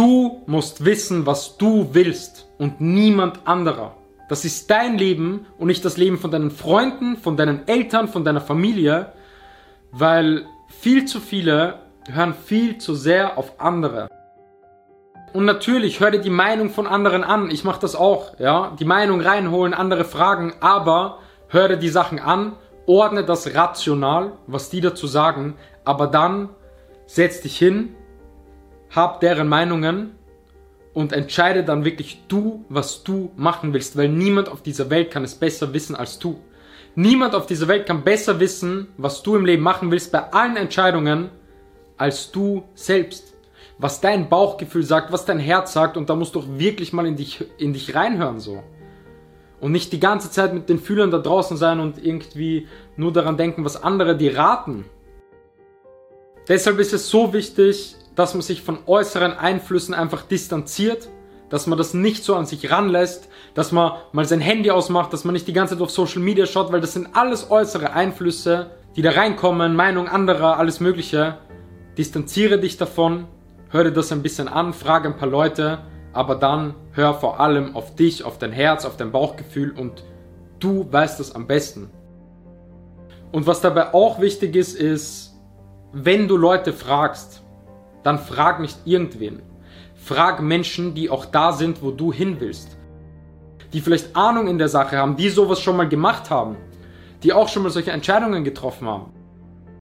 Du musst wissen, was du willst und niemand anderer. Das ist dein Leben und nicht das Leben von deinen Freunden, von deinen Eltern, von deiner Familie, weil viel zu viele hören viel zu sehr auf andere. Und natürlich hör dir die Meinung von anderen an. Ich mache das auch, ja. Die Meinung reinholen, andere fragen, aber hör dir die Sachen an, ordne das rational, was die dazu sagen, aber dann setz dich hin, hab deren Meinungen und entscheide dann wirklich du, was du machen willst, weil niemand auf dieser Welt kann es besser wissen als du. Niemand auf dieser Welt kann besser wissen, was du im Leben machen willst bei allen Entscheidungen, als du selbst. Was dein Bauchgefühl sagt, was dein Herz sagt und da musst du auch wirklich mal in dich, in dich reinhören so. Und nicht die ganze Zeit mit den Fühlern da draußen sein und irgendwie nur daran denken, was andere dir raten. Deshalb ist es so wichtig, dass man sich von äußeren Einflüssen einfach distanziert, dass man das nicht so an sich ranlässt, dass man mal sein Handy ausmacht, dass man nicht die ganze Zeit auf Social Media schaut, weil das sind alles äußere Einflüsse, die da reinkommen, Meinung anderer, alles Mögliche. Distanziere dich davon, hör dir das ein bisschen an, frage ein paar Leute, aber dann hör vor allem auf dich, auf dein Herz, auf dein Bauchgefühl und du weißt das am besten. Und was dabei auch wichtig ist, ist, wenn du Leute fragst, dann frag nicht irgendwen. Frag Menschen, die auch da sind, wo du hin willst. Die vielleicht Ahnung in der Sache haben, die sowas schon mal gemacht haben, die auch schon mal solche Entscheidungen getroffen haben.